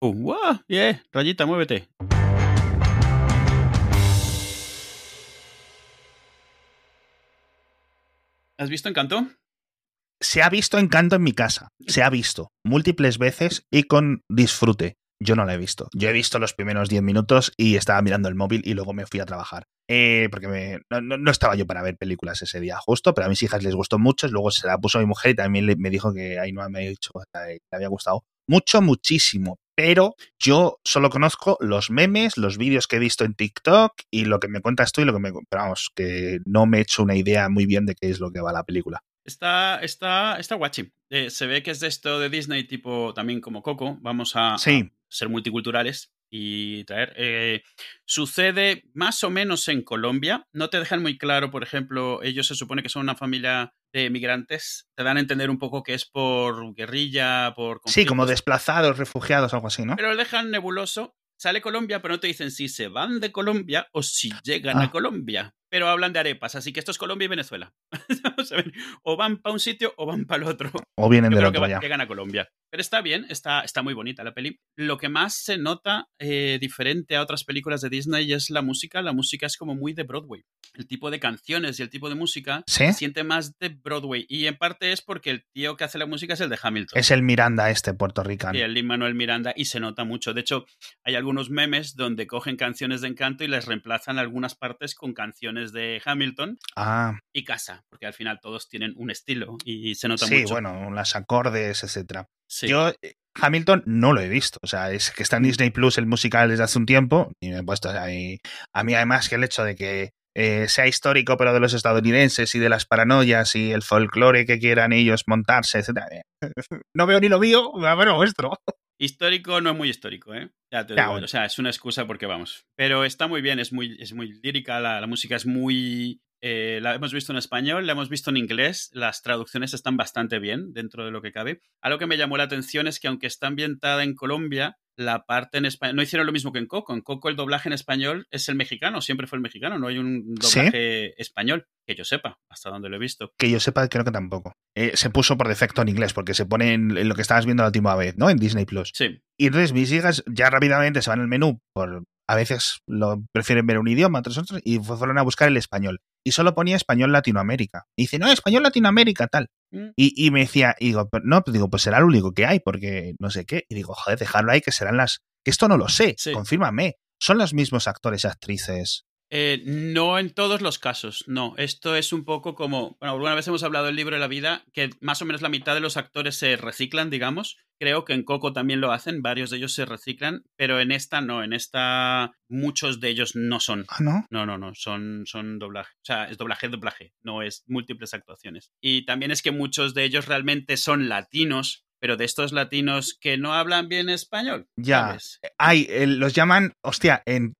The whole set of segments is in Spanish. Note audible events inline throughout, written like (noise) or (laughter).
Uh, wow, rayita, muévete. ¿Has visto Encanto? Se ha visto Encanto en mi casa. Se ha visto múltiples veces y con disfrute. Yo no la he visto. Yo he visto los primeros 10 minutos y estaba mirando el móvil y luego me fui a trabajar. Eh, porque me, no, estaba yo para ver películas ese día justo, pero a mis hijas les gustó mucho. Luego se la puso mi mujer y también me dijo que ahí no me ha dicho que le había gustado mucho, muchísimo. Pero yo solo conozco los memes, los vídeos que he visto en TikTok y lo que me cuentas tú y lo que me... Pero vamos, que no me he hecho una idea muy bien de qué es lo que va la película. Está, está, está guachi. Eh, se ve que es de esto de Disney, tipo también como Coco. Vamos a, ser multiculturales y traer. Eh, sucede más o menos en Colombia. No te dejan muy claro, por ejemplo, ellos se supone que son una familia de migrantes. Te dan a entender un poco que es por guerrilla, por. Sí, como desplazados, refugiados, algo así, ¿no? Pero lo dejan nebuloso. Sale Colombia, pero no te dicen si se van de Colombia o si llegan a ah. Colombia pero hablan de arepas, así que esto es Colombia y Venezuela. (laughs) o van para un sitio o van para el otro. O vienen de del otro que ya. Llegan a Colombia. Pero está bien, está, está muy bonita la peli. Lo que más se nota eh, diferente a otras películas de Disney es la música. La música es como muy de Broadway. El tipo de canciones y el tipo de música se siente más de Broadway. Y en parte es porque el tío que hace la música es el de Hamilton. Es el Miranda este puertorriqueño. Y el Lin Manuel Miranda y se nota mucho. De hecho, hay algunos memes donde cogen canciones de encanto y les reemplazan algunas partes con canciones de Hamilton ah. y Casa, porque al final todos tienen un estilo y se nota mucho. Sí, bueno, las acordes, etcétera. Yo eh, Hamilton no lo he visto. O sea, es que está en mm. Disney Plus el musical desde hace un tiempo y me he puesto ahí. A mí, además, que el hecho de que eh, sea histórico, pero de los estadounidenses y de las paranoias y el folclore que quieran ellos montarse, etc. Eh, (laughs) no veo ni lo mío, a ver lo vuestro. Histórico no es muy histórico, ¿eh? Ya te digo, o sea, es una excusa porque vamos. Pero está muy bien, es muy, es muy lírica, la música es muy eh, la hemos visto en español, la hemos visto en inglés, las traducciones están bastante bien dentro de lo que cabe. Algo que me llamó la atención es que aunque está ambientada en Colombia, la parte en español, no hicieron lo mismo que en Coco, en Coco el doblaje en español es el mexicano, siempre fue el mexicano, no hay un doblaje español, que yo sepa, hasta donde lo he visto. Que yo sepa, creo que tampoco. Eh, se puso por defecto en inglés, porque se pone en, lo que estabas viendo la última vez, ¿no? En Disney Plus. Sí. Y entonces mis hijas ya rápidamente se van al menú por a veces lo prefieren ver un idioma, otros otros, y fueron a buscar el español y solo ponía español Latinoamérica. Y dice, no, español Latinoamérica, tal. Mm. Y, me decía, y digo, no, pues digo, pues será lo único que hay, porque no sé qué. Y digo, joder, dejarlo ahí, que serán las. Que esto no lo sé, confírmame. ¿Son los mismos actores y actrices eh, no en todos los casos, no. Esto es un poco como, bueno, alguna vez hemos hablado del libro de la vida, que más o menos la mitad de los actores se reciclan, digamos. Creo que en Coco también lo hacen, varios de ellos se reciclan, pero en esta no, en esta muchos de ellos no son. ¿Ah, no? No, no, no, son, son doblaje. O sea, es doblaje, doblaje, no es múltiples actuaciones. Y también es que muchos de ellos realmente son latinos, pero de estos latinos que no hablan bien español. Ya. Hay, los llaman, hostia, en,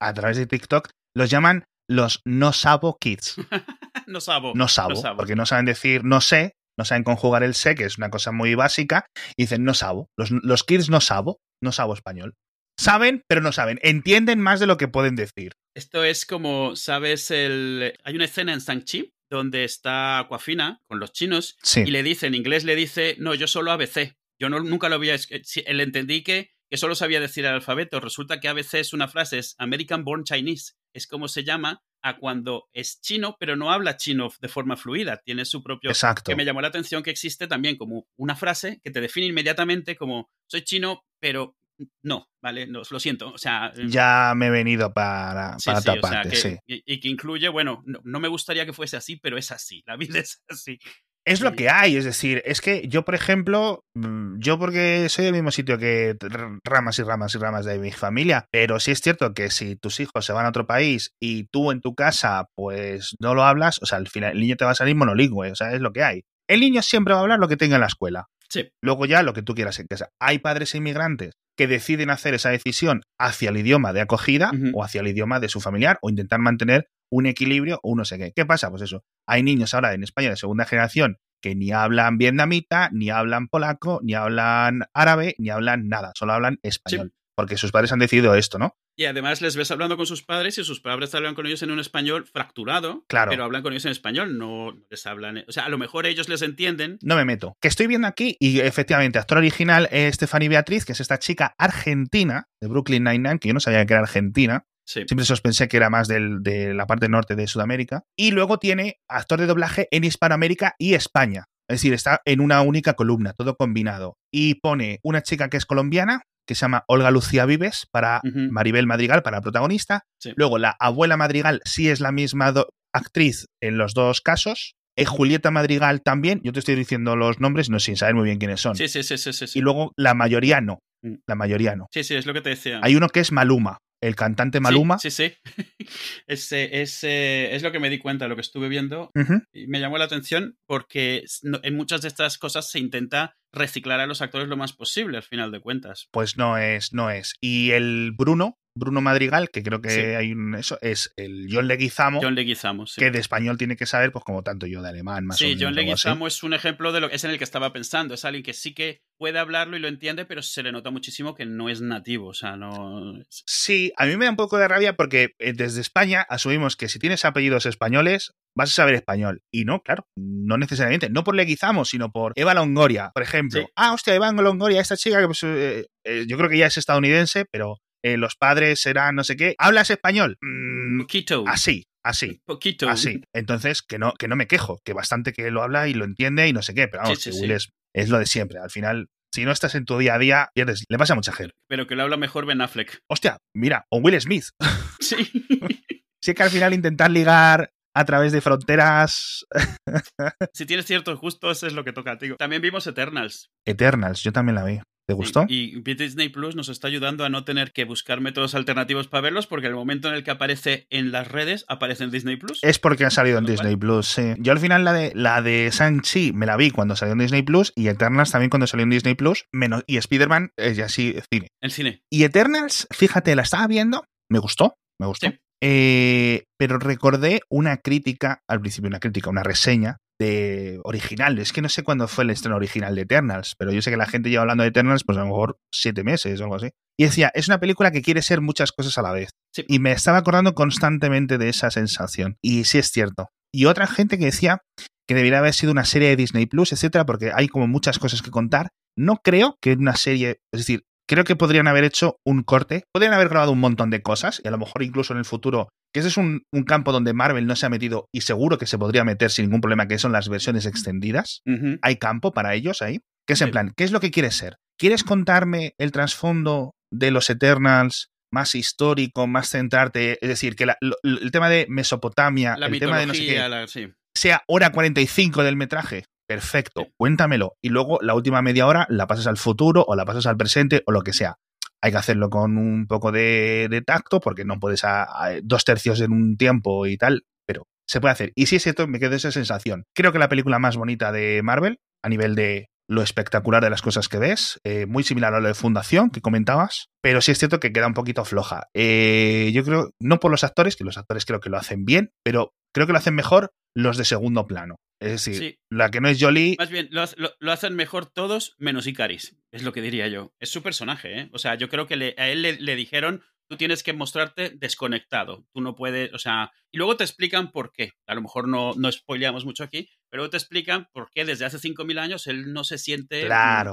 a través de TikTok los llaman los no sabo kids. (laughs) no sabo. No sabo, porque no saben decir no sé, no saben conjugar el sé, que es una cosa muy básica, y dicen no sabo. Los, los kids no sabo, no sabo español. Saben, pero no saben. Entienden más de lo que pueden decir. Esto es como, ¿sabes? el Hay una escena en Shang-Chi donde está Aquafina con los chinos y le dice, en inglés le dice, no, yo solo ABC. Yo no, nunca lo había... Le entendí que, que solo sabía decir el alfabeto. Resulta que ABC es una frase, es American Born Chinese es como se llama a cuando es chino, pero no habla chino de forma fluida, tiene su propio... Exacto. Que me llamó la atención que existe también como una frase que te define inmediatamente como soy chino, pero no, ¿vale? No, lo siento, o sea... Em, ya me he venido para, para taparte, sí. Y, que incluye, bueno, no, me gustaría que fuese así, pero es así, la vida (laughs) es así. Es lo que hay, es decir, es que yo, por ejemplo, mm, yo porque soy del mismo sitio que ramas y ramas y ramas de mi familia, pero sí es cierto que si tus hijos se van a otro país y tú en tu casa pues no lo hablas, o sea, al final el niño te va a salir monolingüe, o sea, es lo que hay. El niño siempre va a hablar lo que tenga en la escuela. Sí. Luego ya lo que tú quieras en casa. Hay padres inmigrantes que deciden hacer esa decisión hacia el idioma de acogida o hacia el idioma de su familiar o intentar mantener un equilibrio o no sé qué. ¿Qué pasa? Pues eso. Hay niños ahora en España de segunda generación que ni hablan vietnamita, ni hablan polaco, ni hablan árabe, ni hablan nada, solo hablan español. Porque sus padres han decidido esto, ¿no? Y además les ves hablando con sus padres y sus padres hablan con ellos en un español fracturado, claro. pero hablan con ellos en español, no les hablan. O sea, a lo mejor ellos les entienden. No me meto. Que estoy viendo aquí, y efectivamente, actor original es Stephanie Beatriz, que es esta chica argentina de Brooklyn Nine-Nine, que yo no sabía que era argentina. Siempre sospensé que era más de la parte norte de Sudamérica. Y luego tiene actor de doblaje en Hispanoamérica y España. Es decir, está en una única columna, todo combinado. Y pone una chica que es colombiana, que se llama Olga Lucía Vives, para Maribel Madrigal, para protagonista. Luego la abuela Madrigal sí es la misma actriz en los dos casos. Eh, Julieta Madrigal también. Yo te estoy diciendo los nombres, no sin saber muy bien quiénes son. Sí, sí, sí, sí, sí. Y luego la mayoría no. Mm. La mayoría no. Sí, sí, es lo que te decía. Hay uno que es Maluma, el cantante Maluma. Sí, sí. (laughs) es, es, lo que me di cuenta, lo que estuve viendo. Y me llamó la atención porque en muchas de estas cosas se intenta reciclar a los actores lo más posible, al final de cuentas. Pues no es, no es. Y el Bruno, Bruno Madrigal, que creo que hay un eso, es el John Leguizamo. John Leguizamo, sí. Que de español tiene que saber, pues como tanto yo de alemán, más sí, o menos. Sí, John Leguizamo es un ejemplo de lo que es en el que estaba pensando. Es alguien que sí que puede hablarlo y lo entiende, pero se le nota muchísimo que no es nativo. O sea, no. Sí, a mí me da un poco de rabia porque eh, desde España asumimos que si tienes apellidos españoles, vas a saber español. Y no, claro, no necesariamente. No por Leguizamo, sino por Eva Longoria, por ejemplo. Ah, hostia, Eva Longoria, esta chica que pues, eh, eh, yo creo que ya es estadounidense, pero eh, los padres serán no sé qué. ¿Hablas español? Mm, Poquito. Así, así. Poquito. Así. Entonces, que no, que no me quejo, que bastante que lo habla y lo entiende y no sé qué, pero vamos, que Will es, es, lo de siempre. Al final, si no estás en tu día a día, pierdes. Le pasa a mucha gente. Pero que lo habla mejor Ben Affleck. Hostia, mira, o Will Smith. (laughs) Sí. (laughs) sí que al final intentar ligar a través de fronteras. (laughs) si tienes ciertos gustos, es lo que toca a ti. También vimos Eternals. Eternals, yo también la vi. ¿Te gustó? Y, Disney Plus nos está ayudando a no tener que buscar métodos alternativos para verlos, porque el momento en el que aparece en las redes, aparece en Disney Plus. Es porque ha salido en Disney Plus, sí. Yo al final la de la de Shang-Chi me la vi cuando salió en Disney Plus y Eternals también cuando salió en Disney Plus, menos y Spider-Man es ya sí cine. El cine. Y Eternals, fíjate, la estaba viendo, me gustó, me gustó. Eh, pero recordé una crítica, al principio una crítica, una reseña de original. Es que no sé cuándo fue el estreno original de Eternals, pero yo sé que la gente lleva hablando de Eternals pues a lo mejor siete meses o algo así. Y decía, es una película que quiere ser muchas cosas a la vez. Y me estaba acordando constantemente de esa sensación. Y sí es cierto. Y otra gente que decía que debería haber sido una serie de Disney Plus, etcétera, porque hay como muchas cosas que contar. No creo que una serie, es decir, creo que podrían haber hecho un corte, podrían haber grabado un montón de cosas y a lo mejor incluso en el futuro, que ese es un, campo donde Marvel no se ha metido y seguro que se podría meter sin ningún problema, que son las versiones extendidas. Hay campo para ellos ahí. Que es en plan, ¿qué es lo que quieres ser? ¿Quieres contarme el trasfondo de los Eternals más histórico, más centrarte? Es decir, que el tema de Mesopotamia, el tema de no sé qué, sea hora 45 del metraje perfecto, cuéntamelo. Y luego la última media hora la pasas al futuro o la pasas al presente o lo que sea. Hay que hacerlo con un poco de, tacto porque no puedes a, dos tercios en un tiempo y tal, pero se puede hacer. Y si es cierto, me quedo esa sensación. Creo que la película más bonita de Marvel, a nivel de lo espectacular de las cosas que ves, eh, muy similar a lo de Fundación que comentabas, pero sí es cierto que queda un poquito floja. Eh, yo creo, no por los actores, que los actores creo que lo hacen bien, pero creo que lo hacen mejor los de segundo plano. Es decir, la que no es Jolie. Más bien, lo, hacen mejor todos menos Icaris, es lo que diría yo. Es su personaje, ¿eh? O sea, yo creo que a él le, dijeron, tú tienes que mostrarte desconectado. Tú no puedes, o sea. Y luego te explican por qué. A lo mejor no, no spoileamos mucho aquí, pero te explican por qué desde hace 5.000 años él no se siente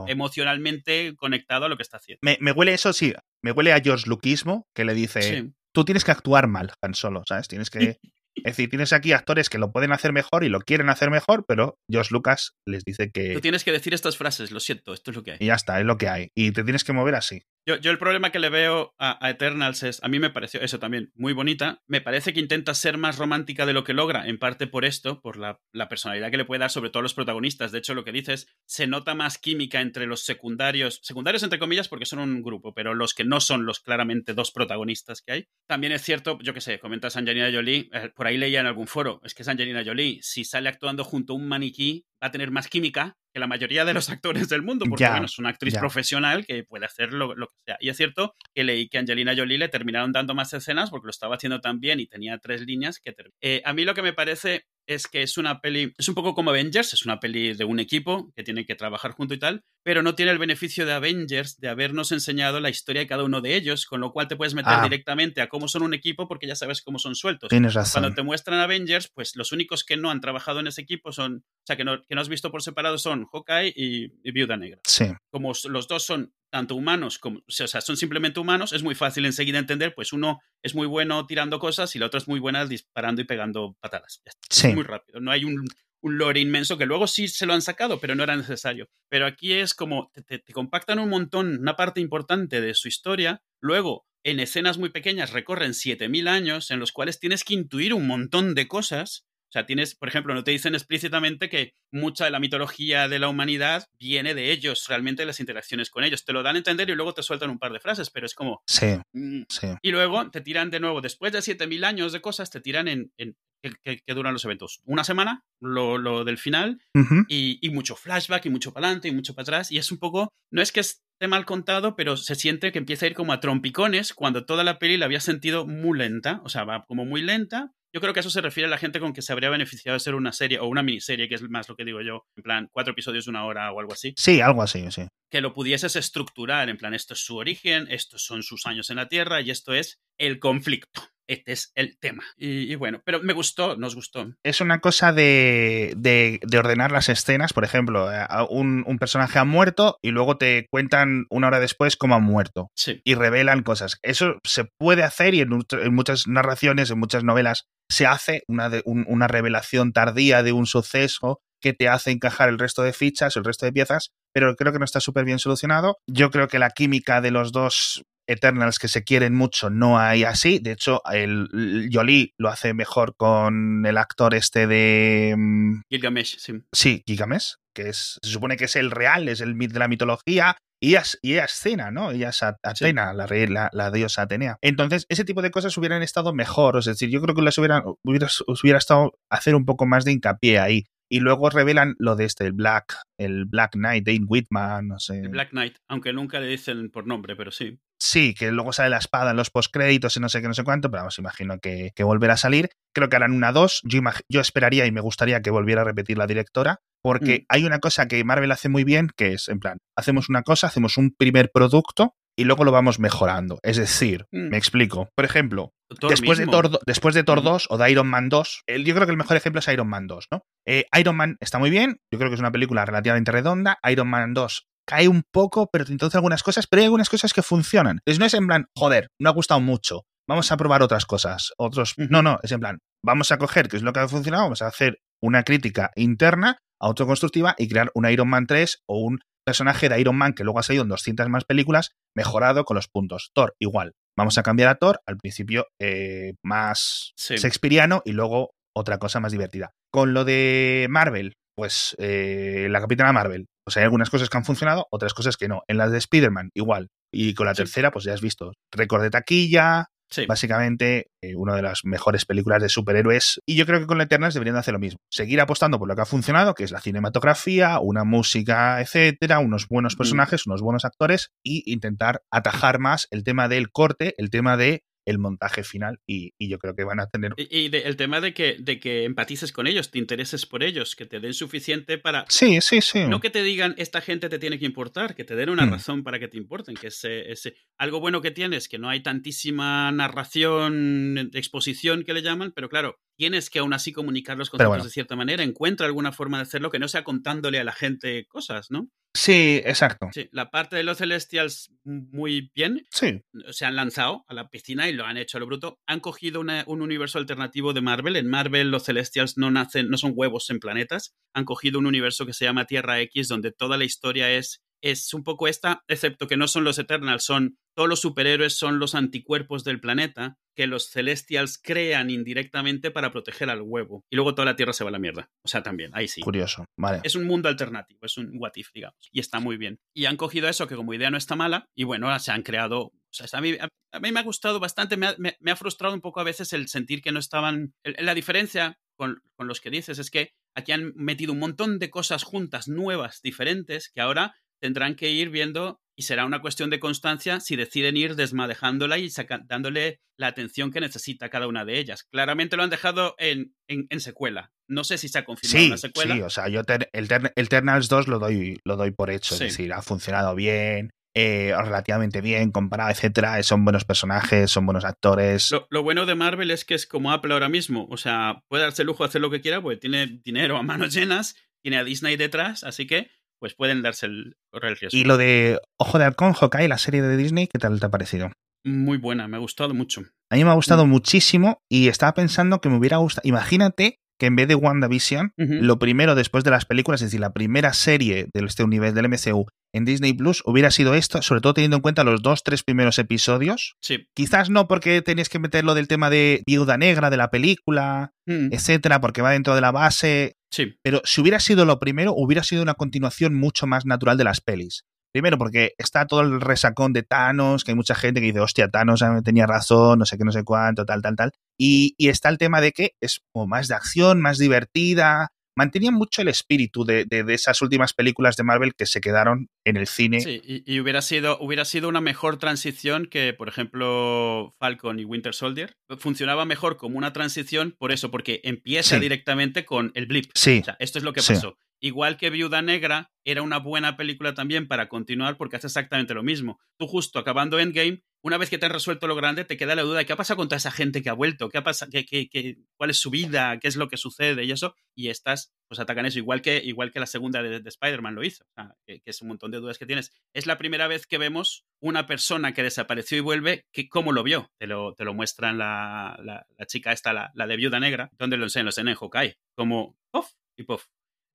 emocionalmente conectado a lo que está haciendo. Me, huele eso, sí. Me huele a George Luquismo, que le dice. Tú tienes que actuar mal, tan Solo, ¿sabes? Tienes que (laughs) Es decir, tienes aquí actores que lo pueden hacer mejor y lo quieren hacer mejor, pero Josh Lucas les dice que. Tú tienes que decir estas frases, lo siento, esto es lo que hay. Y ya está, es lo que hay. Y te tienes que mover así. Yo, yo el problema que le veo a, Eternals es, a mí me pareció eso también muy bonita. Me parece que intenta ser más romántica de lo que logra, en parte por esto, por la, personalidad que le puede dar, sobre todo a los protagonistas. De hecho, lo que dices, se nota más química entre los secundarios, secundarios entre comillas porque son un grupo, pero los que no son los claramente dos protagonistas que hay. También es cierto, yo que sé, comentas Angelina Jolie, eh, por ahí leía en algún foro, es que es Angelina Jolie, si sale actuando junto a un maniquí, va a tener más química que la mayoría de los actores del mundo, porque bueno, es una actriz profesional que puede hacer lo, que sea. Y es cierto que leí que Angelina Jolie le terminaron dando más escenas porque lo estaba haciendo tan bien y tenía tres líneas que... Eh, a mí lo que me parece es que es una peli, es un poco como Avengers, es una peli de un equipo que tiene que trabajar junto y tal, pero no tiene el beneficio de Avengers de habernos enseñado la historia de cada uno de ellos, con lo cual te puedes meter Ah. directamente a cómo son un equipo porque ya sabes cómo son sueltos. Tienes razón. Cuando te muestran Avengers, pues los únicos que no han trabajado en ese equipo son, o sea, que no, que no has visto por separado son Hawkeye y, y Viuda Negra. Sí, Como los dos son tanto humanos como, o sea, son simplemente humanos, es muy fácil enseguida entender, pues uno es muy bueno tirando cosas y la otra es muy buena disparando y pegando patadas. Sí. Muy rápido, no hay un, un lore inmenso que luego sí se lo han sacado, pero no era necesario. Pero aquí es como te, te- te compactan un montón, una parte importante de su historia, luego en escenas muy pequeñas recorren 7000 años en los cuales tienes que intuir un montón de cosas. O sea, tienes, por ejemplo, no te dicen explícitamente que mucha de la mitología de la humanidad viene de ellos, realmente de las interacciones con ellos. Te lo dan a entender y luego te sueltan un par de frases, pero es como... Sí, mm, sí. y luego te tiran de nuevo, después de 7000 años de cosas, te tiran en, en que, que- que duran los eventos. Una semana, lo, lo del final, y, y mucho flashback, y mucho para adelante, y mucho para atrás. Y es un poco, no es que esté mal contado, pero se siente que empieza a ir como a trompicones cuando toda la peli la había sentido muy lenta, o sea, va como muy lenta. Yo creo que a eso se refiere a la gente con que se habría beneficiado de ser una serie o una miniserie, que es más lo que digo yo, en plan, cuatro episodios de una hora o algo así Sí, algo así, sí. que lo pudieses estructurar en plan, esto es su origen, estos son sus años en la Tierra y esto es el conflicto. Este es el tema. Y, y bueno, pero me gustó, nos gustó. Es una cosa de, de- de ordenar las escenas. Por ejemplo, eh, un, un personaje ha muerto y luego te cuentan una hora después cómo ha muerto. Sí, y revelan cosas. Eso se puede hacer y en, much- en muchas narraciones, en muchas novelas, se hace una, de- un- una revelación tardía de un suceso que te hace encajar el resto de fichas, el resto de piezas, pero creo que no está súper bien solucionado. Yo creo que la química de los dos Eternals que se quieren mucho no hay así. De hecho, el, el Jolie lo hace mejor con el actor este de... mm, Gilgamesh, sí. Sí, Gigamesh, que es, se supone que es el real, es el de la mitología, y ella, es- y ella es Cena, ¿no? Ella es Atena, la, rey- la, la diosa Atenea. Entonces, ese tipo de cosas hubieran estado mejor, es decir, yo creo que les hubieran, hubiera, hubiera estado hacer un poco más de hincapié ahí. Y luego revelan lo de este, el Black, el Black Knight, Dane Whitman, no sé. El Black Knight, aunque nunca le dicen por nombre, pero sí. Sí, que luego sale la espada en los postcréditos y no sé qué, no sé cuánto, pero vamos, imagino que, que volverá a salir. Creo que harán una 2. Yo, yo esperaría y me gustaría que volviera a repetir la directora, porque Mm. hay una cosa que Marvel hace muy bien, que es, en plan, hacemos una cosa, hacemos un primer producto y luego lo vamos mejorando. Es decir, Mm. me explico. Por ejemplo, después, de. Thor, do- después de Thor Mm. 2 o de Iron Man 2, el- yo creo que el mejor ejemplo es Iron Man 2, ¿no? Eh, Iron Man está muy bien, yo creo que es una película relativamente redonda. Iron Man 2 cae un poco, pero te introduce algunas cosas, pero hay algunas cosas que funcionan. Entonces no es en plan, joder, no ha gustado mucho, vamos a probar otras cosas. Otros, no, no, es en plan, vamos a coger qué es lo que ha funcionado, vamos a hacer una crítica interna, autoconstructiva y crear un Iron Man 3 o un personaje de Iron Man que luego ha salido en 200 más películas, mejorado con los puntos. Thor, igual. Vamos a cambiar a Thor, al principio eh, más Sí. shakespeariano y luego otra cosa más divertida. Con lo de Marvel, pues eh, la Capitana Marvel, pues hay algunas cosas que han funcionado, otras cosas que no. En las de Spider-Man, igual. Y con la Sí. tercera, pues ya has visto, récord de taquilla, Sí. básicamente eh, una de las mejores películas de superhéroes. Y yo creo que con Eternals deberían de hacer lo mismo. Seguir apostando por lo que ha funcionado, que es la cinematografía, una música, etcétera, unos buenos personajes, unos buenos actores, y intentar atajar más el tema del corte, el tema de el montaje final. Y, y yo creo que van a tener. Y, y de- el tema de que, de que empatices con ellos, te intereses por ellos, que te den suficiente para Sí, sí, sí. No que te digan, esta gente te tiene que importar, que te den una Mm. razón para que te importen, que ese, ese- algo bueno que tienes, que no hay tantísima narración, exposición que le llaman, pero claro, tienes que aún así comunicar los conceptos bueno. de cierta manera, encuentra alguna forma de hacerlo que no sea contándole a la gente cosas, ¿no? Sí, exacto. Sí, la parte de los Celestials muy bien, Sí. se han lanzado a la piscina y lo han hecho a lo bruto. Han cogido una- un universo alternativo de Marvel. En Marvel los Celestials no nacen, no son huevos en planetas. Han cogido un universo que se llama Tierra X, donde toda la historia es, es un poco esta, excepto que no son los Eternals, son todos los superhéroes son los anticuerpos del planeta que los Celestials crean indirectamente para proteger al huevo. Y luego toda la Tierra se va a la mierda. O sea, también, ahí sí. Curioso. Vale. Es un mundo alternativo, es un what if, digamos. Y está muy bien. Y han cogido eso que como idea no está mala y bueno, se han creado... O sea, a mí, a, mí me ha gustado bastante, me ha, me- me ha frustrado un poco a veces el sentir que no estaban... el- la diferencia con, con los que dices es que aquí han metido un montón de cosas juntas, nuevas, diferentes, que ahora tendrán que ir viendo y será una cuestión de constancia si deciden ir desmadejándola y dándole la atención que necesita cada una de ellas. Claramente lo han dejado en, en- en secuela. No sé si se ha confirmado sí, la secuela. Sí, o sea, yo el, Eternals 2 lo doy, lo doy por hecho. Es decir, ha funcionado bien, eh, relativamente bien comparado, etcétera. Son buenos personajes, son buenos actores. Lo, bueno de Marvel es que es como Apple ahora mismo. O sea, puede darse el lujo de hacer lo que quiera, porque tiene dinero a manos llenas, tiene a Disney detrás, así que pues pueden darse el, correr el riesgo. Y lo de Ojo de Halcón, Hawkeye, la serie de Disney, ¿qué tal te ha parecido? Muy buena, me ha gustado mucho. A mí me ha gustado muchísimo y estaba pensando que me hubiera gustado. Imagínate que en vez de WandaVision, lo primero después de las películas, es decir, la primera serie de este universo del MCU en Disney Plus hubiera sido esto, sobre todo teniendo en cuenta los dos, tres primeros episodios. Sí. Quizás no porque tenías que meter lo del tema de viuda negra de la película, mm. etcétera, porque va dentro de la base. Sí. Pero si hubiera sido lo primero, hubiera sido una continuación mucho más natural de las pelis. Primero, porque está todo el resacón de Thanos, que hay mucha gente que dice, hostia, Thanos tenía razón, no sé qué, no sé cuánto, tal, tal, tal. Y, está el tema de que es como más de acción, más divertida. Mantenía mucho el espíritu de, esas últimas películas de Marvel que se quedaron en el cine. Sí, y, hubiera, sido, hubiera sido una mejor transición que, por ejemplo, Falcon y Winter Soldier. Funcionaba mejor como una transición por eso, porque empieza directamente con el blip. Sí. O sea, esto es lo que pasó. Igual que Viuda Negra era una buena película también para continuar porque hace exactamente lo mismo. Tú justo acabando Endgame, una vez que te has resuelto lo grande, te queda la duda de qué ha pasado con toda esa gente que ha vuelto, qué ha pasado, qué, qué, cuál es su vida, qué es lo que sucede y eso, y estas pues atacan eso, igual que, igual que la segunda de, Spider-Man lo hizo, que, es un montón de dudas que tienes. Es la primera vez que vemos una persona que desapareció y vuelve, que cómo lo vio, te lo, te lo muestran la, la, chica esta, la, la, de Viuda Negra, donde lo enseñan, los enseñan en como puff y puff.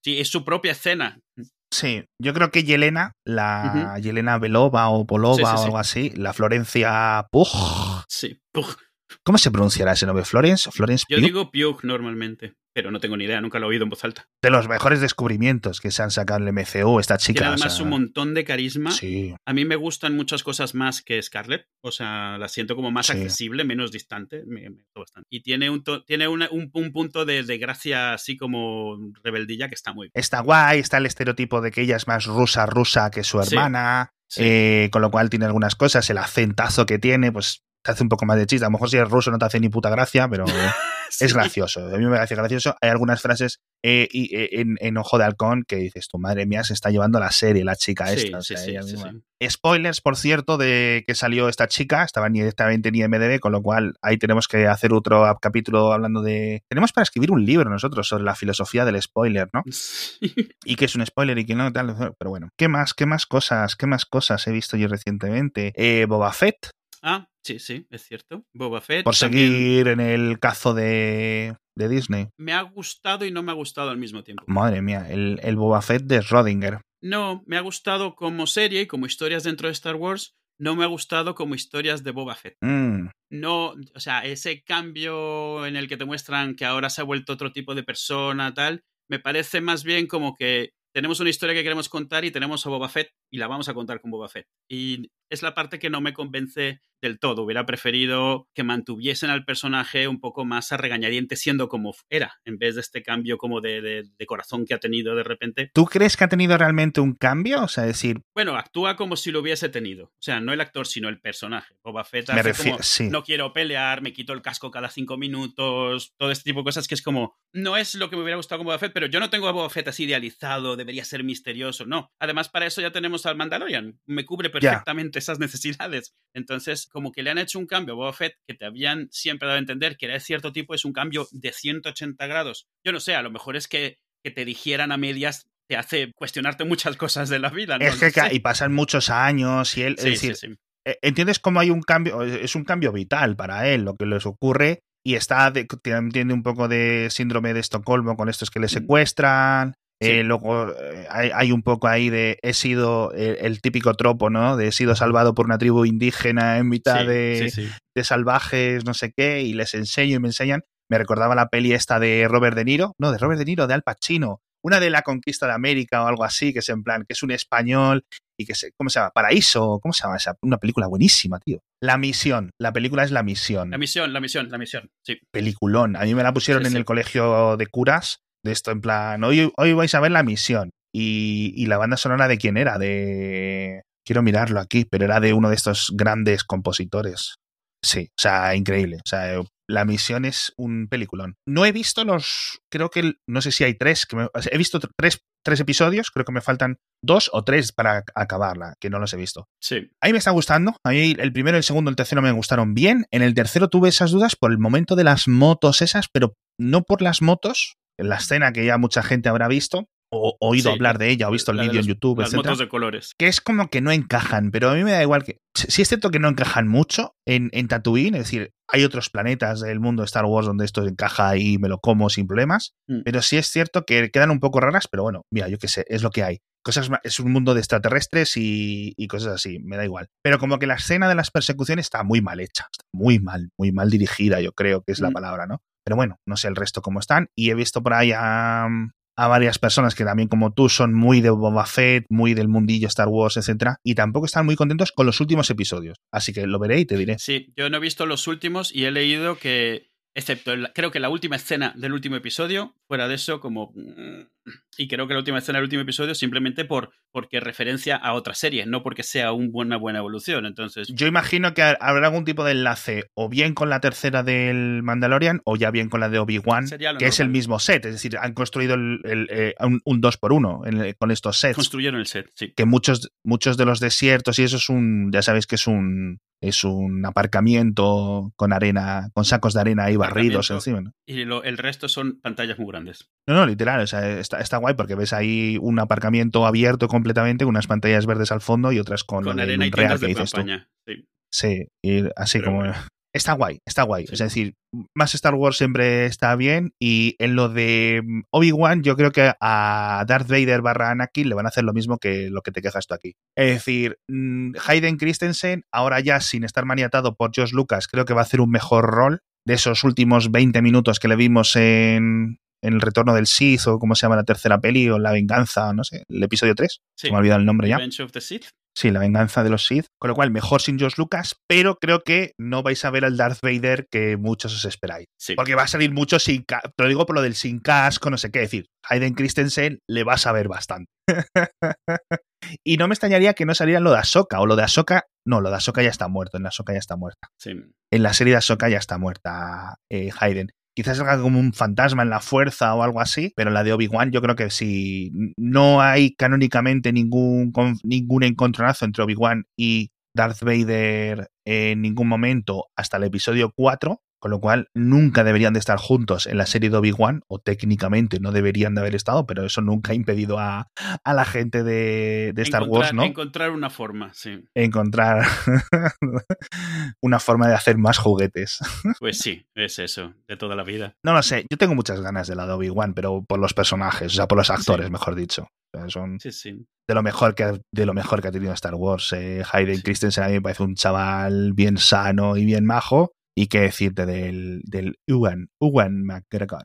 Sí, es su propia escena. Sí, yo creo que Yelena, la Yelena Belova o Polova o algo así, la Florencia Pug. Sí, Pug. ¿Cómo se pronunciará ese nombre? ¿Florence? ¿Florence Yo digo Pugh normalmente pero no tengo ni idea, nunca lo he oído en voz alta. De los mejores descubrimientos que se han sacado en el MCU, esta chica. Tiene además un montón de carisma. Sí. A mí me gustan muchas cosas más que Scarlett, o sea, la siento como más accesible, menos distante, me, gusta bastante. Y tiene un, tiene un, un, punto de, de, gracia así como rebeldilla que está muy bien. Está guay, está el estereotipo de que ella es más rusa, rusa que su hermana. Eh, con lo cual tiene algunas cosas, el acentazo que tiene, pues te hace un poco más de chiste. A lo mejor si eres ruso no te hace ni puta gracia, pero (laughs) es gracioso. A mí me parece gracioso. Hay algunas frases eh, eh, en, Ojo de Halcón que dices, tu madre mía, se está llevando la serie, la chica esta. Spoilers, por cierto, de que salió esta chica, estaba ni directamente ni en MDB, con lo cual ahí tenemos que hacer otro capítulo hablando de... Tenemos para escribir un libro nosotros sobre la filosofía del spoiler, ¿no? Y que es un spoiler y que no, tal, pero bueno. ¿Qué más? ¿Qué más cosas? ¿Qué más cosas he visto yo recientemente? Eh, Boba Fett, Ah, sí, sí, es cierto. Boba Fett. Por seguir en el cazo de, Disney. Me ha gustado y no me ha gustado al mismo tiempo. Madre mía, el, el Boba Fett de Schrödinger. No, me ha gustado como serie y como historias dentro de Star Wars. No me ha gustado como historias de Boba Fett. Mm. No, o sea, ese cambio en el que te muestran que ahora se ha vuelto otro tipo de persona, tal, me parece más bien como que tenemos una historia que queremos contar y tenemos a Boba Fett y la vamos a contar con Boba Fett. Y es la parte que no me convence del todo. Hubiera preferido que mantuviesen al personaje un poco más a regañadiente siendo como era, en vez de este cambio como de, corazón que ha tenido de repente. ¿Tú crees que ha tenido realmente un cambio? O sea, decir... Bueno, actúa como si lo hubiese tenido. O sea, no el actor, sino el personaje. Boba Fett hace como, no quiero pelear, me quito el casco cada cinco minutos, todo este tipo de cosas que es como, no es lo que me hubiera gustado con Boba Fett, pero yo no tengo a Boba Fett así idealizado, debería ser misterioso, no. Además, para eso ya tenemos al Mandalorian, me cubre perfectamente esas necesidades. Entonces, como que le han hecho un cambio a Boba Fett que te habían siempre dado a entender que era de cierto tipo, es un cambio de 180 grados. Yo no sé, a lo mejor es que, que te dijeran a medias te hace cuestionarte muchas cosas de la vida. Es que y pasan muchos años y él, es decir, e, entiendes cómo hay un cambio, es un cambio vital para él lo que les ocurre y está tiene un poco de síndrome de Estocolmo con estos que le mm. Eh, luego eh, hay, un poco ahí de he sido el, típico tropo, ¿no? De he sido salvado por una tribu indígena en mitad de, salvajes, no sé qué, y les enseño y me enseñan. Me recordaba la peli esta de Robert De Niro, no, de Robert De Niro, de Al Pacino, una de la conquista de América o algo así, que es en plan, que es un español y que se, ¿cómo se llama? Paraíso, ¿cómo se llama esa? Una película buenísima, tío. La misión, la película es La misión. La misión, la misión, la misión, sí. Peliculón. A mí me la pusieron en el colegio de curas de esto en plan, hoy, hoy vais a ver la misión. Y, la banda sonora de quién era, de... Quiero mirarlo aquí, pero era de uno de estos grandes compositores. Sí, o sea, increíble. O sea, la misión es un peliculón. No he visto los, creo que, no sé si hay tres, que he visto tres, tres episodios, creo que me faltan dos o tres para acabarla, que no los he visto. Sí. A mí me está gustando, a mí el primero, el segundo, el tercero me gustaron bien, en el tercero tuve esas dudas por el momento de las motos esas, pero no por las motos, la escena que ya mucha gente habrá visto, o oído hablar de ella o visto el vídeo en YouTube, las motos de colores. Que es como que no encajan, pero a mí me da igual que. Si es cierto que no encajan mucho en, en Tatooine, es decir, hay otros planetas del mundo de Star Wars donde esto encaja y me lo como sin problemas, mm. pero sí es cierto que quedan un poco raras, pero bueno, mira, yo qué sé, es lo que hay. Cosas, es un mundo de extraterrestres y, y, cosas así, me da igual. Pero como que la escena de las persecuciones está muy mal hecha, está muy mal, muy mal dirigida, yo creo que es la mm. palabra, ¿no? Pero bueno, no sé el resto cómo están. Y he visto por ahí a, a varias personas que también como tú son muy de Boba Fett, muy del mundillo Star Wars, etcétera, y tampoco están muy contentos con los últimos episodios. Así que lo veré y te diré. Sí, yo no he visto los últimos y he leído que excepto creo que la última escena del último episodio, fuera de eso, como... Y creo que la última escena del último episodio simplemente por, porque referencia a otra serie, no porque sea una buena evolución. Entonces... Yo imagino que habrá algún tipo de enlace, o bien con la tercera del Mandalorian, o ya bien con la de Obi-Wan, que es el mismo set. Es decir, han construido el, eh, un, 2 por 1 con estos sets. Construyeron el set, sí. Que muchos, muchos de los desiertos y eso es un... Ya sabéis que es un es un aparcamiento con arena, con sacos de arena ahí barridos encima. Y el resto son pantallas muy grandes. No, no, literal, o sea, está, está, guay porque ves ahí un aparcamiento abierto completamente, unas pantallas verdes al fondo y otras con, con arena y real que dices Sí. Sí, y así como está guay, está guay. Es decir, más Star Wars siempre está bien. Y en lo de mm, Obi-Wan, yo creo que a Darth Vader barra Anakin le van a hacer lo mismo que lo que te quejas tú aquí. Es decir, mm, Hayden Christensen, ahora ya sin estar maniatado por Josh Lucas, creo que va a hacer un mejor rol de esos últimos 20 minutos que le vimos en, el retorno del Sith o como se llama la tercera peli o la venganza, no sé, el episodio 3. Se me ha olvidado el nombre ya. of the Sith. Sí, la venganza de los Sith. Con lo cual, mejor sin George Lucas, pero creo que no vais a ver al Darth Vader que muchos os esperáis. Porque va a salir mucho sin Te lo digo por lo del sin casco, no sé qué decir. Hayden Christensen le vas a ver bastante. (laughs) y no me extrañaría que no saliera lo de Ahsoka o lo de Ahsoka. No, lo de Ahsoka ya está muerto. En la Ahsoka ya está muerta. En la serie de Ahsoka ya está muerta eh, Hayden. Quizás salga como un fantasma en la fuerza o algo así, pero la de Obi-Wan yo creo que si no hay canónicamente ningún, ningún encontronazo entre Obi-Wan y Darth Vader en ningún momento hasta el episodio 4, con lo cual nunca deberían de estar juntos en la serie de Obi-Wan, o técnicamente no deberían de haber estado, pero eso nunca ha impedido a, la gente de, Star Wars, ¿no? Encontrar una forma, sí. Encontrar (laughs) una forma de hacer más juguetes. (laughs) Pues sí, es eso, de toda la vida. No lo sé, yo tengo muchas ganas de la de Obi-Wan, pero por los personajes, o sea, por los actores, mejor dicho. son de lo mejor que de lo mejor que ha tenido Star Wars. Eh, Hayden Christensen a mí me parece un chaval bien sano y bien majo. ¿Y qué decirte del, del Ewan, Ewan McGregor?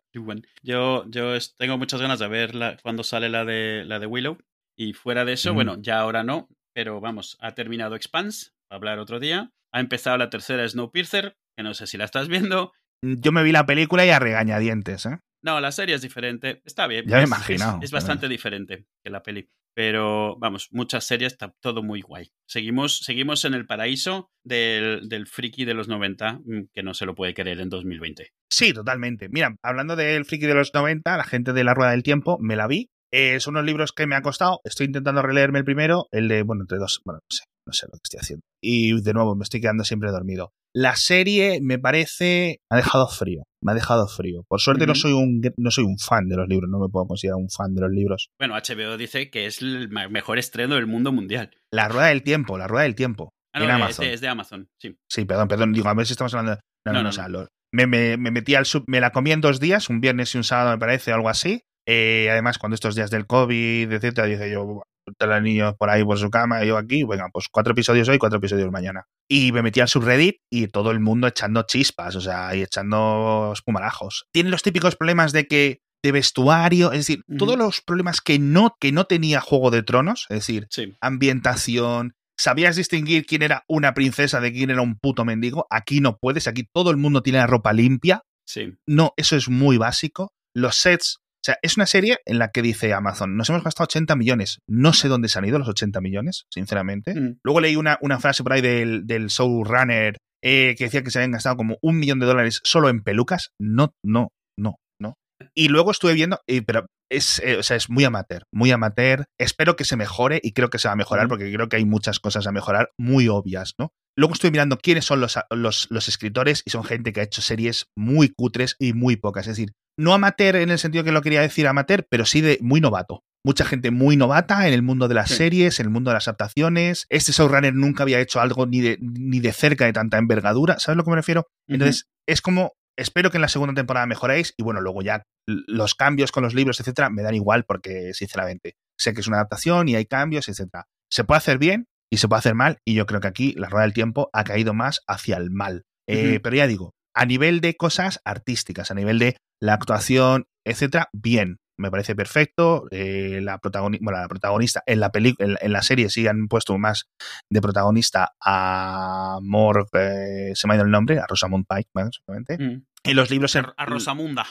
Yo, yo tengo muchas ganas de ver cuando sale la de, la de Willow. Y fuera de eso, bueno, ya ahora no, pero vamos, ha terminado Expanse, a hablar otro día. Ha empezado la tercera Snowpiercer, que no sé si la estás viendo. Yo me vi la película y a regañadientes, ¿eh? No, la serie es diferente. Está bien. Ya me he imaginado. Es, bastante diferente que la peli. Pero vamos, muchas series, está todo muy guay. Seguimos, seguimos en el paraíso del, del friki de los 90, mm, que no se lo puede creer en 2020. Sí, totalmente. Mira, hablando del friki de los 90, la gente de la Rueda del Tiempo, me la vi. Eh, son unos libros que me ha costado. Estoy intentando releerme el primero, el de, bueno, entre dos, bueno, no sé, no sé lo que estoy haciendo. Y de nuevo, me estoy quedando siempre dormido. La serie me parece. Me ha dejado frío. Me ha dejado frío. Por suerte no, soy un, no soy un fan de los libros. No me puedo considerar un fan de los libros. Bueno, HBO dice que es el mejor estreno del mundo mundial. La Rueda del Tiempo, la Rueda del Tiempo. Ah, en Amazon. Es de, Amazon, sí. Sí, perdón, perdón. Digo, a ver si estamos hablando. De... No, no, no. O sea, me, me, metí al sub. Me la comí en dos días, un viernes y un sábado, me parece, algo así. Eh, además, cuando estos días del COVID, etcétera, dice yo, los niños por ahí por su cama, yo aquí, venga, pues cuatro episodios hoy, cuatro episodios mañana. Y me metí al subreddit y todo el mundo echando chispas, o sea, y echando espumarajos. Tienen los típicos problemas de que de vestuario, es decir, todos los problemas que no, que no tenía Juego de Tronos, es decir, ambientación, sabías distinguir quién era una princesa de quién era un puto mendigo, aquí no puedes, aquí todo el mundo tiene la ropa limpia. Sí. No, eso es muy básico. Los sets o sea, es una serie en la que dice Amazon, nos hemos gastado 80 millones. No sé dónde se han ido los 80 millones, sinceramente. Mm. Luego leí una, una, frase por ahí del, del showrunner que decía que se habían gastado como un millón de dólares solo en pelucas. No, no, no, no. Y luego estuve viendo, pero es, o sea, es muy amateur, muy amateur. Espero que se mejore y creo que se va a mejorar porque creo que hay muchas cosas a mejorar muy obvias, ¿no? Luego estoy mirando quiénes son los, los, los, escritores y son gente que ha hecho series muy cutres y muy pocas. Es decir, no amateur en el sentido que lo quería decir amateur, pero sí de muy novato. Mucha gente muy novata en el mundo de las series, en el mundo de las adaptaciones. Este showrunner nunca había hecho algo ni de, ni de cerca de tanta envergadura. ¿Sabes a lo que me refiero? Entonces, es como espero que en la segunda temporada mejoréis y bueno, luego ya los cambios con los libros, etcétera, me dan igual porque, sinceramente, sé que es una adaptación y hay cambios, etcétera. Se puede hacer bien y se puede hacer mal y yo creo que aquí la rueda del tiempo ha caído más hacia el mal. Eh, pero ya digo, a nivel de cosas artísticas, a nivel de la actuación, etcétera, bien. Me parece perfecto. Eh, la, la protagonista en la, en, en, la serie sí han puesto más de protagonista a Morg, eh, se me ha ido el nombre, a Rosamund Pike, básicamente. Mm. En los libros. a Rosamunda.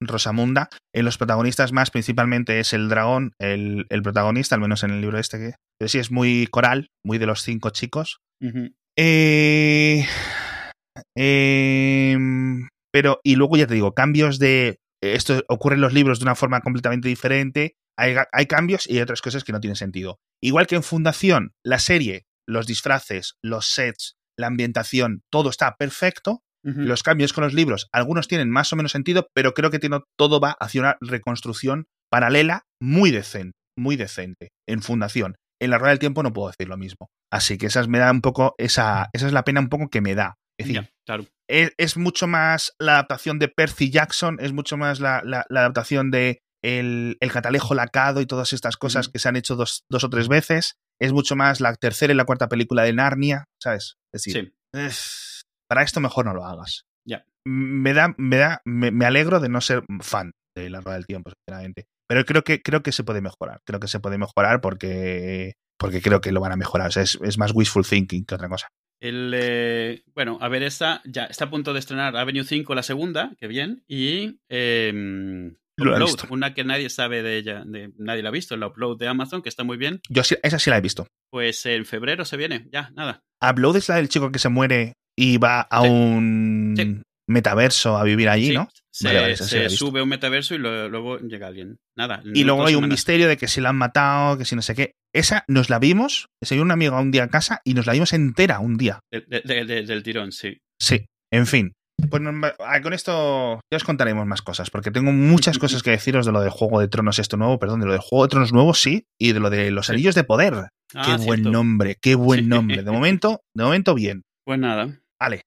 Rosamunda. En los protagonistas más, principalmente es el dragón, el, protagonista, al menos en el libro este que. Pero sí es muy coral, muy de los cinco chicos. eh, em, pero, y luego ya te digo, cambios de. Esto ocurre en los libros de una forma completamente diferente. Hay, hay cambios y hay otras cosas que no tienen sentido. Igual que en Fundación, la serie, los disfraces, los sets, la ambientación, todo está perfecto los cambios con los libros, algunos tienen más o menos sentido, pero creo que todo va hacia una reconstrucción paralela muy decente, muy decente, en fundación. En la rueda del tiempo no puedo decir lo mismo. Así que esa me da un poco, esa, esa es la pena un poco que me da. Es decir, claro. es, mucho más la adaptación de Percy Jackson, es mucho más la, adaptación de el, catalejo lacado y todas estas cosas que se han hecho dos, dos, o tres veces. Es mucho más la tercera y la cuarta película de Narnia, ¿sabes? Es decir, para esto mejor no lo hagas. Ya. Me da, me da, me, alegro de no ser fan de la rueda del tiempo, sinceramente. Pero creo que, creo que se puede mejorar. Creo que se puede mejorar porque, porque creo que lo van a mejorar. O sea, es, más wishful thinking que otra cosa. El, eh, bueno, a ver, esta ya está a punto de estrenar Avenue 5, la segunda, que bien, y eh, Upload, una que nadie sabe de ella, de, nadie la ha visto, la Upload de Amazon, que está muy bien. Yo sí, esa sí la he visto. Pues en febrero se viene, ya, nada. Upload es la del chico que se muere y va a un metaverso a vivir allí, ¿no? Se, sube un metaverso y luego llega alguien. Nada. Y luego hay un misterio de que si la han matado, que si no sé qué. Esa nos la vimos, se vio una amiga un día a casa y nos la vimos entera un día. del tirón, sí. Sí, en fin. Pues ah, con esto ya os contaremos más cosas, porque tengo muchas (laughs) cosas que deciros de lo de Juego de Tronos esto nuevo, perdón, de lo de Juego de Tronos nuevo, sí, y de lo de los Anillos de Poder. Ah, qué buen nombre, qué buen nombre. De momento, de momento bien. Pues nada. Vale,